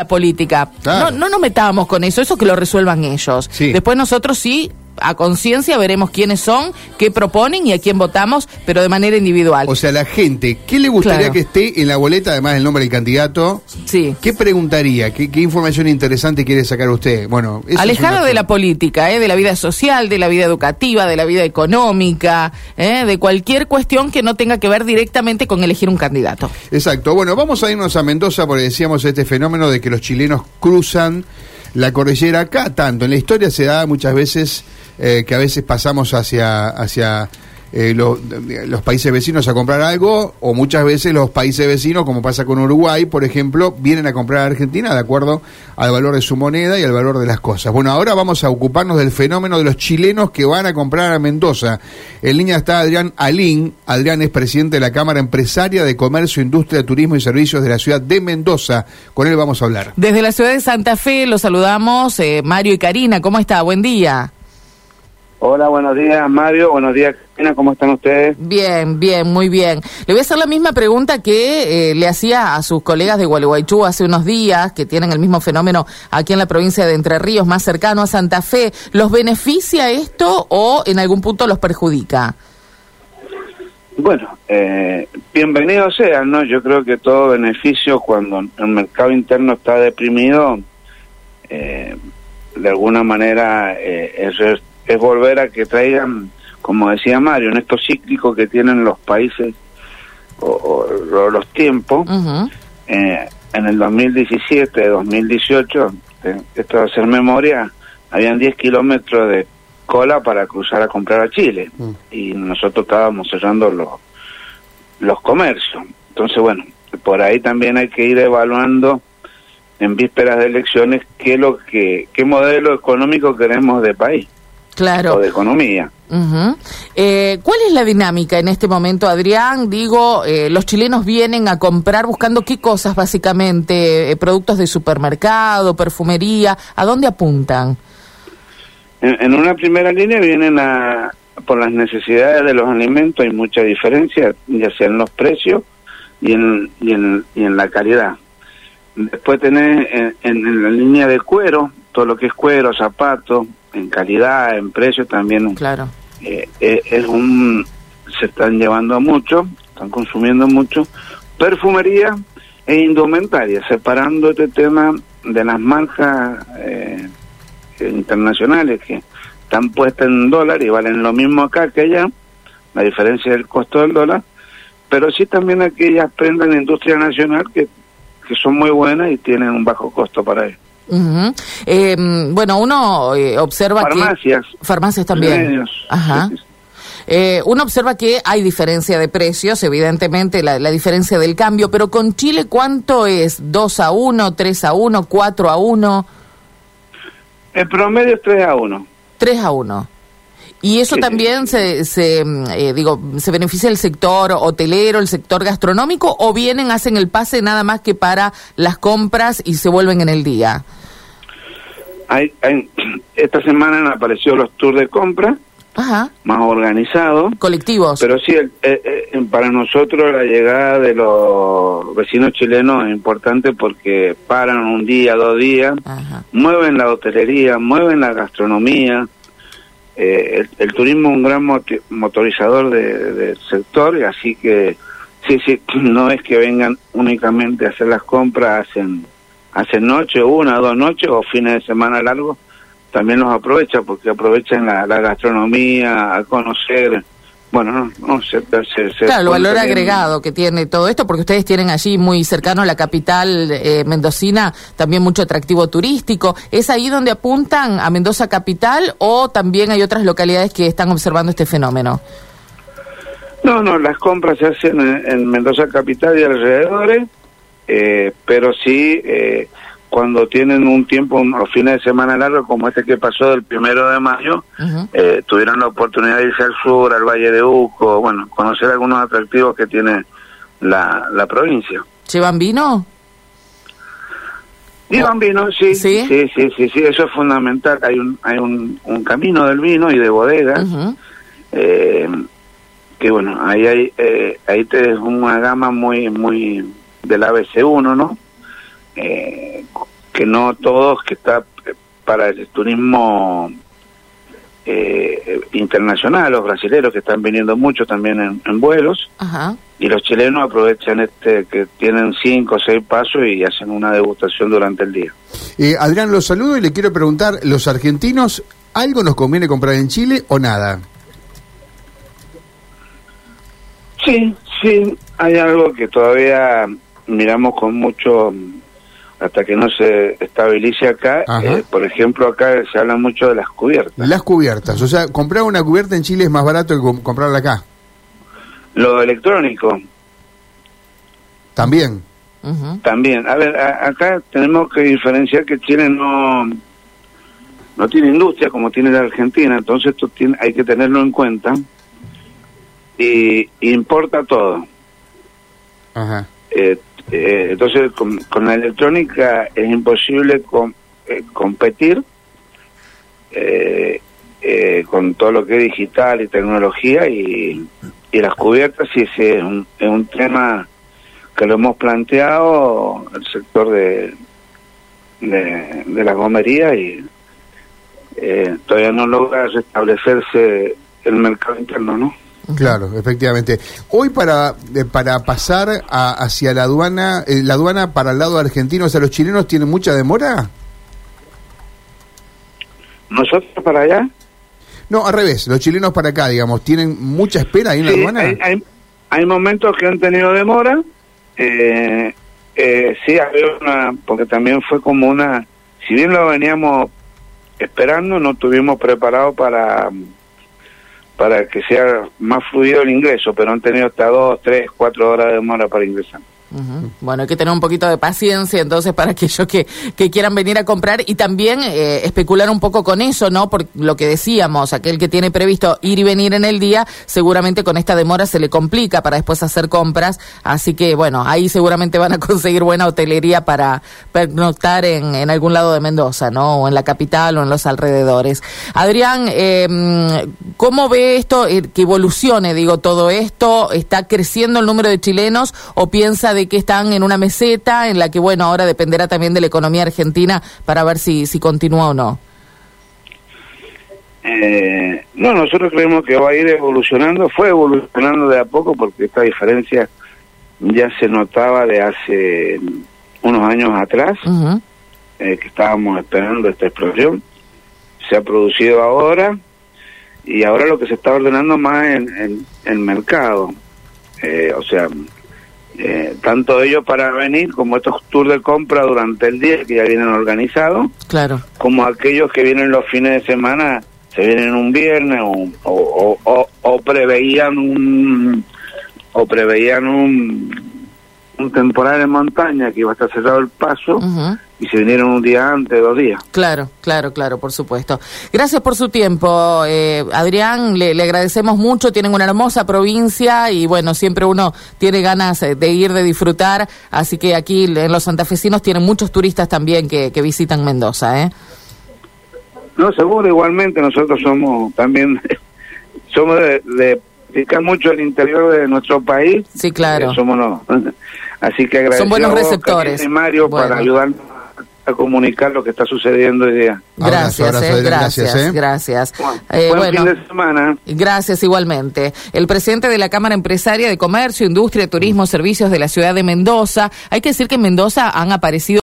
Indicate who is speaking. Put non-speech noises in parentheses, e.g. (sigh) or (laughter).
Speaker 1: la política.
Speaker 2: Claro.
Speaker 1: No, no nos metamos con eso, eso que lo resuelvan ellos.
Speaker 2: Sí.
Speaker 1: Después nosotros sí, a conciencia, veremos quiénes son, qué proponen y a quién votamos, pero de manera individual.
Speaker 2: O sea, la gente, ¿qué le gustaría
Speaker 1: Claro.
Speaker 2: que esté en la boleta, además del nombre del candidato?
Speaker 1: sí.
Speaker 2: ¿Qué preguntaría? ¿Qué, qué información interesante quiere sacar usted? Bueno, una
Speaker 1: de la política, ¿eh? de la vida social, de la vida educativa, de la vida económica, ¿eh? de cualquier cuestión que no tenga que ver directamente con elegir un candidato.
Speaker 2: Exacto. Bueno, vamos a irnos a Mendoza porque decíamos este fenómeno de que los chilenos cruzan la cordillera acá tanto. En la historia se da muchas veces eh, que a veces pasamos hacia hacia eh, lo- los países vecinos a comprar algo o muchas veces los países vecinos, como pasa con Uruguay, por ejemplo, vienen a comprar a Argentina de acuerdo al valor de su moneda y al valor de las cosas. Bueno, ahora vamos a ocuparnos del fenómeno de los chilenos que van a comprar a Mendoza. En línea está Adrián Alín. Adrián es presidente de la Cámara Empresaria de Comercio, Industria, Turismo y Servicios de la ciudad de Mendoza. Con él vamos a hablar.
Speaker 1: Desde la ciudad de Santa Fe los saludamos, eh, Mario y Karina, ¿cómo está? Buen día.
Speaker 3: Hola, buenos días Mario, buenos días ¿cómo están ustedes?
Speaker 1: Bien, bien, muy bien. Le voy a hacer la misma pregunta que eh, le hacía a sus colegas de Gualeguaychú hace unos días, que tienen el mismo fenómeno aquí en la provincia de Entre Ríos, más cercano a Santa Fe. ¿Los beneficia esto o en algún punto los perjudica?
Speaker 3: Bueno, eh, bienvenidos sean, ¿no? Yo creo que todo beneficio cuando el mercado interno está deprimido, eh, de alguna manera eh, es, es volver a que traigan, como decía Mario, en estos cíclicos que tienen los países o, o- o los tiempos, eh, en el 2017, 2018, eh, esto de hacer memoria, habían 10 kilómetros de cola para cruzar a comprar a Chile
Speaker 2: Mm.
Speaker 3: y nosotros estábamos cerrando los, los comercios. Entonces, bueno, por ahí también hay que ir evaluando en vísperas de elecciones qué lo que qué modelo económico queremos de país
Speaker 1: Claro.
Speaker 3: o de economía.
Speaker 1: Eh, ¿Cuál es la dinámica en este momento, Adrián? Digo, eh, los chilenos vienen a comprar buscando qué cosas básicamente, Eh, productos de supermercado, perfumería, ¿a dónde apuntan?
Speaker 3: En, en una primera línea vienen a por las necesidades de los alimentos hay mucha diferencia, ya sea en los precios y en, y en, y en la calidad. Después tenés en, en la línea de cuero, todo lo que es cuero, zapatos, en calidad, en precio también
Speaker 1: Claro.
Speaker 3: eh, eh, es un se están llevando mucho, están consumiendo mucho perfumería e indumentaria, separando este tema de las marcas eh, internacionales que están puestas en dólar y valen lo mismo acá que allá, la diferencia del costo del dólar, pero sí también aquellas prendas de industria nacional que, que son muy buenas y tienen un bajo costo para ellos.
Speaker 1: Eh, bueno, uno eh, observa
Speaker 3: Farmacias.
Speaker 1: que... Farmacias también.
Speaker 3: medios,
Speaker 1: Ajá. Eh, uno observa que hay diferencia de precios, evidentemente la, la diferencia del cambio, pero con Chile, ¿cuánto es? ¿2 a 1, 3 a 1, 4 a 1,
Speaker 3: El promedio es 3 a 1.
Speaker 1: 3 a 1? Y eso también se, se mm, eh, digo, se beneficia el sector hotelero, el sector gastronómico, o vienen, hacen el pase nada más que para las compras y se vuelven en el día.
Speaker 3: Hay, hay- (clears throat) esta semana han aparecido los tours de compra
Speaker 1: Ajá.
Speaker 3: más organizados,
Speaker 1: Colectivos.
Speaker 3: pero sí, el- eh, eh, para nosotros la llegada de los vecinos chilenos es importante porque paran un día, dos días,
Speaker 1: Ajá.
Speaker 3: mueven la hotelería, mueven la gastronomía. Eh, el, el turismo es un gran motorizador de- del sector, y así que sí, sí, (clears throat) no es que vengan únicamente a hacer las compras, hacen, hacen noche, una, dos noches o fines de semana largos, también los aprovecha porque aprovechan la, la gastronomía, a conocer, bueno, no, no se, se- se
Speaker 1: Claro, el valor
Speaker 3: también-
Speaker 1: agregado que tiene todo esto, porque ustedes tienen allí muy cercano a la capital eh, mendocina también mucho atractivo turístico. ¿Es ahí donde apuntan a Mendoza capital o también hay otras localidades que están observando este fenómeno?
Speaker 3: No, no, las compras se hacen en, en Mendoza Capital y alrededores, eh, pero sí eh, cuando tienen un tiempo, unos fines de semana largos, como este que pasó del primero de mayo,
Speaker 1: Ujú.
Speaker 3: eh, tuvieron la oportunidad de irse al sur, al Valle de Uco, bueno, conocer algunos atractivos que tiene la, la provincia.
Speaker 1: ¿Llevan vino?
Speaker 3: Llevan vino, sí,
Speaker 1: ¿Sí?
Speaker 3: sí, sí, sí, sí, eso es fundamental. Hay un, hay un, un camino del vino y de bodegas. Eh, que bueno, ahí hay, eh, ahí te es una gama muy, muy del ABC1, ¿no? Eh, que no todos, que está eh, para el turismo eh, internacional, los brasileños que están viniendo mucho también en, en vuelos,
Speaker 1: Ajá.
Speaker 3: y los chilenos aprovechan este que tienen cinco o seis pasos y hacen una degustación durante el día.
Speaker 2: Eh, Adrián, los saludo y le quiero preguntar, ¿los argentinos algo nos conviene comprar en Chile o nada?
Speaker 3: Sí, sí, hay algo que todavía miramos con mucho, hasta que no se estabilice acá. Eh, por ejemplo, acá se habla mucho de las cubiertas.
Speaker 2: Las cubiertas, o sea, comprar una cubierta en Chile es más barato que com- comprarla acá.
Speaker 3: Lo electrónico
Speaker 2: También.
Speaker 3: También. A ver, a- acá tenemos que diferenciar que Chile no no tiene industria como tiene la Argentina, entonces esto tiene, hay que tenerlo en cuenta. Y importa todo.
Speaker 2: Ajá.
Speaker 3: Eh, eh, entonces, con, con la electrónica es imposible eh, competir eh, eh, con todo lo que es digital y tecnología y, y las cubiertas, sí, sí, es un, es un tema que lo hemos planteado el sector de, de, de la gomería y eh, todavía no logra restablecerse el mercado interno, ¿no?
Speaker 2: Claro, efectivamente. Hoy para eh, para pasar a- hacia la aduana, eh, la aduana para el lado argentino, o sea, los chilenos tienen mucha demora.
Speaker 3: Nosotros para allá
Speaker 2: No, al revés, los chilenos para acá, digamos, tienen mucha espera ahí en la aduana.
Speaker 3: hay, hay, hay momentos que han tenido demora. Eh, eh, sí, había una, porque también fue como una, si bien lo veníamos esperando, no estuvimos preparados para para que sea más fluido el ingreso, pero han tenido hasta dos, tres, cuatro horas de demora para ingresar.
Speaker 1: Bueno, hay que tener un poquito de paciencia entonces para aquellos que, que quieran venir a comprar y también eh, especular un poco con eso, ¿no? Por lo que decíamos, aquel que tiene previsto ir y venir en el día, seguramente con esta demora se le complica para después hacer compras, así que bueno, ahí seguramente van a (laughs) conseguir buena hotelería para pernoctar en, en algún lado de Mendoza, ¿no? O en la capital o en los alrededores. Adrián, eh, ¿cómo ve esto, eh, que evolucione, digo, todo esto? ¿Está creciendo el número de chilenos o piensa de que están en una meseta en la que, bueno, ahora dependerá también de la economía argentina para ver si, si continúa o no?
Speaker 3: Eh, no, nosotros creemos que va a ir evolucionando, fue evolucionando de a poco porque esta diferencia ya se notaba de hace unos años atrás, eh, que estábamos esperando esta explosión. Se ha producido ahora y ahora lo que se está ordenando más en en el mercado. Eh, o sea, eh, tanto ellos para venir como estos tours de compra durante el día que ya vienen organizados,
Speaker 1: Claro.
Speaker 3: como aquellos que vienen los fines de semana, se vienen un viernes o, o, o, o preveían un o preveían un, un temporal en montaña que iba a estar cerrado el paso. Y se vinieron un día antes, dos días.
Speaker 1: Claro, claro, claro, por supuesto. Gracias por su tiempo, eh, Adrián. Le, le agradecemos mucho. Tienen una hermosa provincia y bueno, siempre uno tiene ganas eh, de ir, de disfrutar. Así que aquí en los santafesinos tienen muchos turistas también que, que visitan Mendoza, ¿eh?
Speaker 3: No, seguro, igualmente nosotros somos también, (laughs) somos de, de picar mucho el interior de nuestro país.
Speaker 1: Sí, claro.
Speaker 3: Eh, somos no. (laughs) Así que agradecemos
Speaker 1: Son buenos receptores.
Speaker 3: Mario
Speaker 1: Bueno.
Speaker 3: para ayudar a comunicar lo que está sucediendo hoy día.
Speaker 1: Gracias,
Speaker 2: Abrazo, abrazo,
Speaker 1: eh, gracias,
Speaker 2: gracias, eh.
Speaker 1: gracias.
Speaker 3: Bueno,
Speaker 1: Eh,
Speaker 3: buen
Speaker 1: bueno.
Speaker 3: fin de semana.
Speaker 1: Gracias igualmente. El presidente de la Cámara Empresaria de Comercio, Industria, Turismo, Servicios de la ciudad de Mendoza. Hay que decir que en Mendoza han aparecido